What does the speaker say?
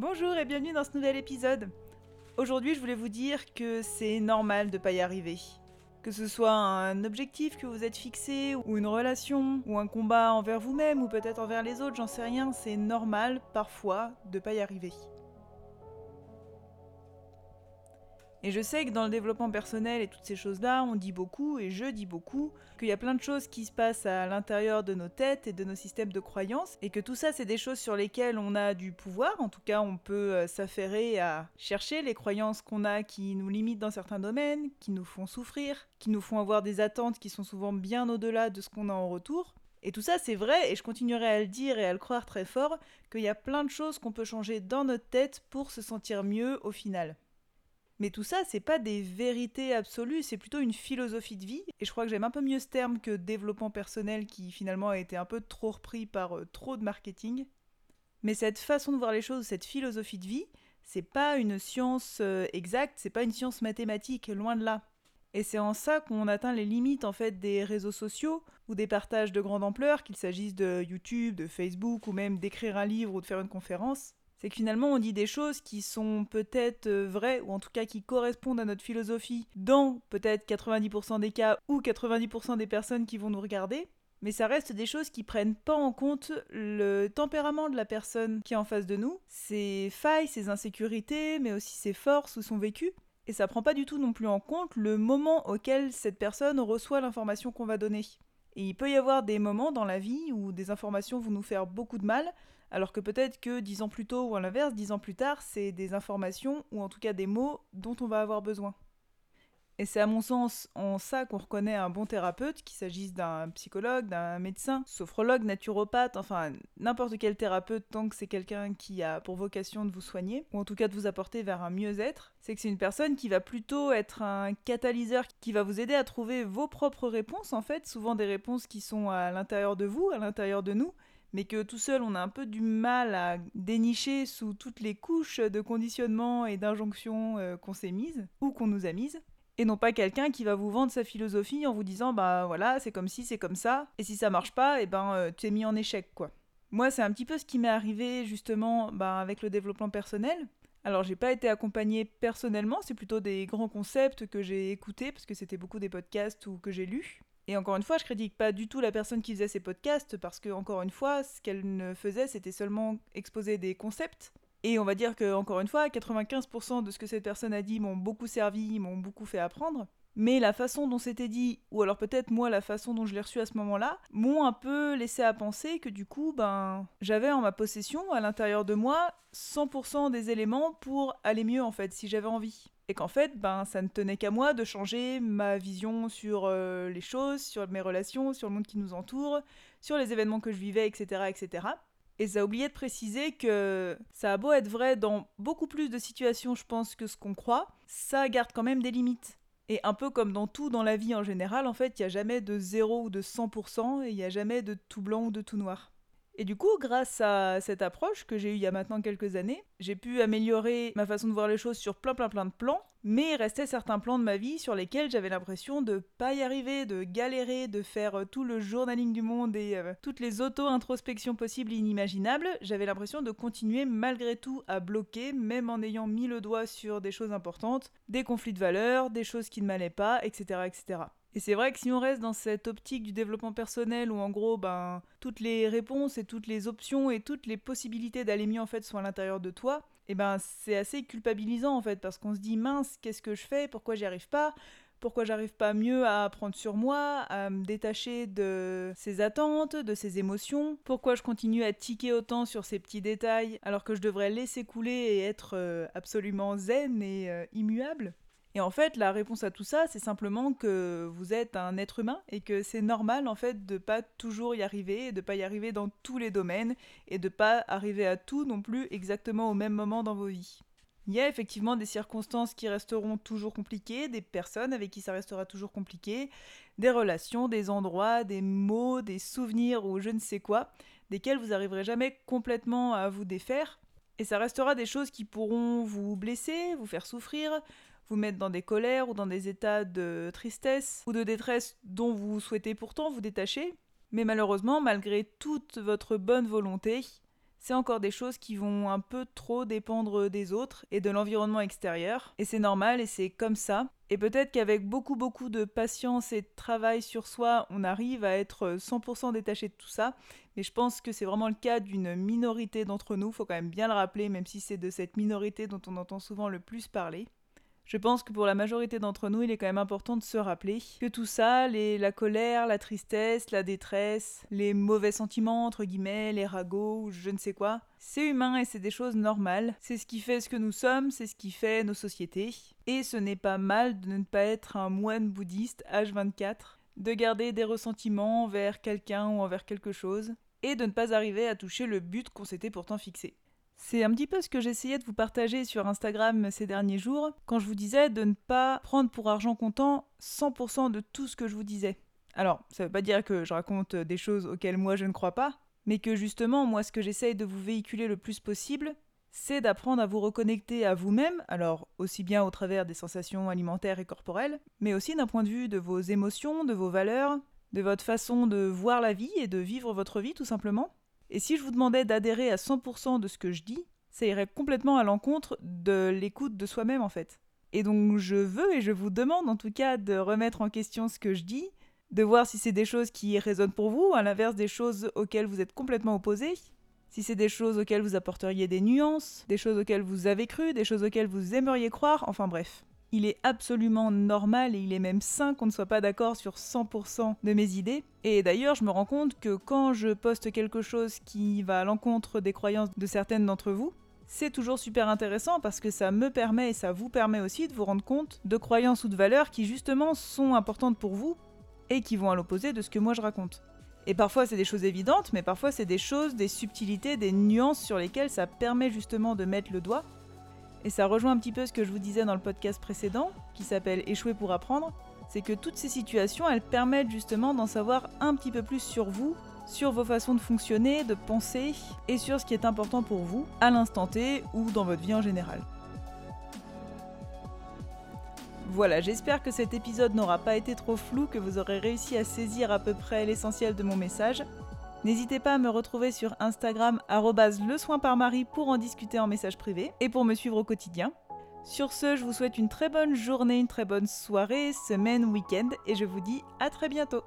Bonjour et bienvenue dans ce nouvel épisode. Aujourd'hui, je voulais vous dire que c'est normal de pas y arriver. Que ce soit un objectif que vous êtes fixé, ou une relation, ou un combat envers vous-même, ou peut-être envers les autres, j'en sais rien, c'est normal parfois de pas y arriver. Et je sais que dans le développement personnel et toutes ces choses-là, on dit beaucoup, et je dis beaucoup, qu'il y a plein de choses qui se passent à l'intérieur de nos têtes et de nos systèmes de croyances, et que tout ça, c'est des choses sur lesquelles on a du pouvoir. En tout cas, on peut euh, s'affairer à chercher les croyances qu'on a qui nous limitent dans certains domaines, qui nous font souffrir, qui nous font avoir des attentes qui sont souvent bien au-delà de ce qu'on a en retour. Et tout ça, c'est vrai, et je continuerai à le dire et à le croire très fort, qu'il y a plein de choses qu'on peut changer dans notre tête pour se sentir mieux au final. Mais tout ça, c'est pas des vérités absolues, c'est plutôt une philosophie de vie. Et je crois que j'aime un peu mieux ce terme que développement personnel qui finalement a été un peu trop repris par euh, trop de marketing. Mais cette façon de voir les choses, cette philosophie de vie, c'est pas une science euh, exacte, c'est pas une science mathématique, loin de là. Et c'est en ça qu'on atteint les limites en fait des réseaux sociaux ou des partages de grande ampleur, qu'il s'agisse de YouTube, de Facebook ou même d'écrire un livre ou de faire une conférence c'est que finalement on dit des choses qui sont peut-être euh, vraies ou en tout cas qui correspondent à notre philosophie dans peut-être 90% des cas ou 90% des personnes qui vont nous regarder. Mais ça reste des choses qui prennent pas en compte le tempérament de la personne qui est en face de nous, ses failles, ses insécurités, mais aussi ses forces ou son vécu. Et ça prend pas du tout non plus en compte le moment auquel cette personne reçoit l'information qu'on va donner. Et il peut y avoir des moments dans la vie où des informations vont nous faire beaucoup de mal, alors que peut-être que dix ans plus tôt ou à l'inverse, dix ans plus tard, c'est des informations ou en tout cas des mots dont on va avoir besoin. Et c'est à mon sens en ça qu'on reconnaît un bon thérapeute, qu'il s'agisse d'un psychologue, d'un médecin, sophrologue, naturopathe, enfin n'importe quel thérapeute tant que c'est quelqu'un qui a pour vocation de vous soigner, ou en tout cas de vous apporter vers un mieux-être, c'est que c'est une personne qui va plutôt être un catalyseur qui va vous aider à trouver vos propres réponses en fait, souvent des réponses qui sont à l'intérieur de vous, à l'intérieur de nous, mais que tout seul on a un peu du mal à dénicher sous toutes les couches de conditionnement et d'injonctions euh, qu'on s'est mises ou qu'on nous a mises. Et non pas quelqu'un qui va vous vendre sa philosophie en vous disant bah voilà c'est comme si c'est comme ça et si ça marche pas et eh ben euh, tu es mis en échec quoi. Moi c'est un petit peu ce qui m'est arrivé justement bah, avec le développement personnel. Alors j'ai pas été accompagnée personnellement, c'est plutôt des grands concepts que j'ai écoutés parce que c'était beaucoup des podcasts ou que j'ai lus. Et encore une fois, je critique pas du tout la personne qui faisait ces podcasts parce que, encore une fois, ce qu'elle ne faisait, c'était seulement exposer des concepts. Et on va dire que, encore une fois, 95% de ce que cette personne a dit m'ont beaucoup servi, m'ont beaucoup fait apprendre. Mais la façon dont c'était dit, ou alors peut-être moi la façon dont je l'ai reçu à ce moment-là, m'ont un peu laissé à penser que du coup, ben, j'avais en ma possession, à l'intérieur de moi, 100% des éléments pour aller mieux en fait, si j'avais envie et qu'en fait, ben, ça ne tenait qu'à moi de changer ma vision sur euh, les choses, sur mes relations, sur le monde qui nous entoure, sur les événements que je vivais, etc., etc. Et ça a oublié de préciser que ça a beau être vrai dans beaucoup plus de situations, je pense, que ce qu'on croit, ça garde quand même des limites. Et un peu comme dans tout dans la vie en général, en fait, il n'y a jamais de 0 ou de 100%, et il n'y a jamais de tout blanc ou de tout noir. Et du coup, grâce à cette approche que j'ai eue il y a maintenant quelques années, j'ai pu améliorer ma façon de voir les choses sur plein plein plein de plans, mais il restait certains plans de ma vie sur lesquels j'avais l'impression de pas y arriver, de galérer, de faire euh, tout le journaling du monde et euh, toutes les auto-introspections possibles et inimaginables. J'avais l'impression de continuer malgré tout à bloquer, même en ayant mis le doigt sur des choses importantes, des conflits de valeurs, des choses qui ne m'allaient pas, etc. etc. Et c'est vrai que si on reste dans cette optique du développement personnel où en gros ben toutes les réponses et toutes les options et toutes les possibilités d'aller mieux en fait sont à l'intérieur de toi, et eh ben c'est assez culpabilisant en fait parce qu'on se dit mince, qu'est-ce que je fais? Pourquoi j'y arrive pas? Pourquoi j'arrive pas mieux à prendre sur moi, à me détacher de ces attentes, de ces émotions? Pourquoi je continue à tiquer autant sur ces petits détails alors que je devrais laisser couler et être euh, absolument zen et euh, immuable? Et en fait, la réponse à tout ça, c'est simplement que vous êtes un être humain et que c'est normal en fait de pas toujours y arriver, de pas y arriver dans tous les domaines et de pas arriver à tout non plus exactement au même moment dans vos vies. Il y a effectivement des circonstances qui resteront toujours compliquées, des personnes avec qui ça restera toujours compliqué, des relations, des endroits, des mots, des souvenirs ou je ne sais quoi, desquels vous arriverez jamais complètement à vous défaire. Et ça restera des choses qui pourront vous blesser, vous faire souffrir, vous mettre dans des colères ou dans des états de tristesse ou de détresse dont vous souhaitez pourtant vous détacher. Mais malheureusement, malgré toute votre bonne volonté, c'est encore des choses qui vont un peu trop dépendre des autres et de l'environnement extérieur. Et c'est normal et c'est comme ça. Et peut-être qu'avec beaucoup beaucoup de patience et de travail sur soi, on arrive à être 100% détaché de tout ça. Mais je pense que c'est vraiment le cas d'une minorité d'entre nous, faut quand même bien le rappeler, même si c'est de cette minorité dont on entend souvent le plus parler. Je pense que pour la majorité d'entre nous, il est quand même important de se rappeler que tout ça, les, la colère, la tristesse, la détresse, les mauvais sentiments, entre guillemets, les ragots, je ne sais quoi, c'est humain et c'est des choses normales. C'est ce qui fait ce que nous sommes, c'est ce qui fait nos sociétés. Et ce n'est pas mal de ne pas être un moine bouddhiste H24, de garder des ressentiments envers quelqu'un ou envers quelque chose, et de ne pas arriver à toucher le but qu'on s'était pourtant fixé. C'est un petit peu ce que j'essayais de vous partager sur Instagram ces derniers jours, quand je vous disais de ne pas prendre pour argent comptant 100% de tout ce que je vous disais. Alors, ça veut pas dire que je raconte des choses auxquelles moi je ne crois pas, mais que justement, moi, ce que j'essaye de vous véhiculer le plus possible, c'est d'apprendre à vous reconnecter à vous-même, alors aussi bien au travers des sensations alimentaires et corporelles, mais aussi d'un point de vue de vos émotions, de vos valeurs, de votre façon de voir la vie et de vivre votre vie tout simplement. Et si je vous demandais d'adhérer à 100% de ce que je dis, ça irait complètement à l'encontre de l'écoute de soi-même en fait. Et donc je veux et je vous demande en tout cas de remettre en question ce que je dis, de voir si c'est des choses qui résonnent pour vous, à l'inverse des choses auxquelles vous êtes complètement opposé, si c'est des choses auxquelles vous apporteriez des nuances, des choses auxquelles vous avez cru, des choses auxquelles vous aimeriez croire, enfin bref. Il est absolument normal et il est même sain qu'on ne soit pas d'accord sur 100% de mes idées. Et d'ailleurs, je me rends compte que quand je poste quelque chose qui va à l'encontre des croyances de certaines d'entre vous, c'est toujours super intéressant parce que ça me permet et ça vous permet aussi de vous rendre compte de croyances ou de valeurs qui justement sont importantes pour vous et qui vont à l'opposé de ce que moi je raconte. Et parfois c'est des choses évidentes, mais parfois c'est des choses, des subtilités, des nuances sur lesquelles ça permet justement de mettre le doigt et ça rejoint un petit peu ce que je vous disais dans le podcast précédent, qui s'appelle Échouer pour apprendre, c'est que toutes ces situations, elles permettent justement d'en savoir un petit peu plus sur vous, sur vos façons de fonctionner, de penser, et sur ce qui est important pour vous, à l'instant T ou dans votre vie en général. Voilà, j'espère que cet épisode n'aura pas été trop flou, que vous aurez réussi à saisir à peu près l'essentiel de mon message. N'hésitez pas à me retrouver sur Instagram le soin par Marie pour en discuter en message privé et pour me suivre au quotidien. Sur ce, je vous souhaite une très bonne journée, une très bonne soirée, semaine, week-end et je vous dis à très bientôt.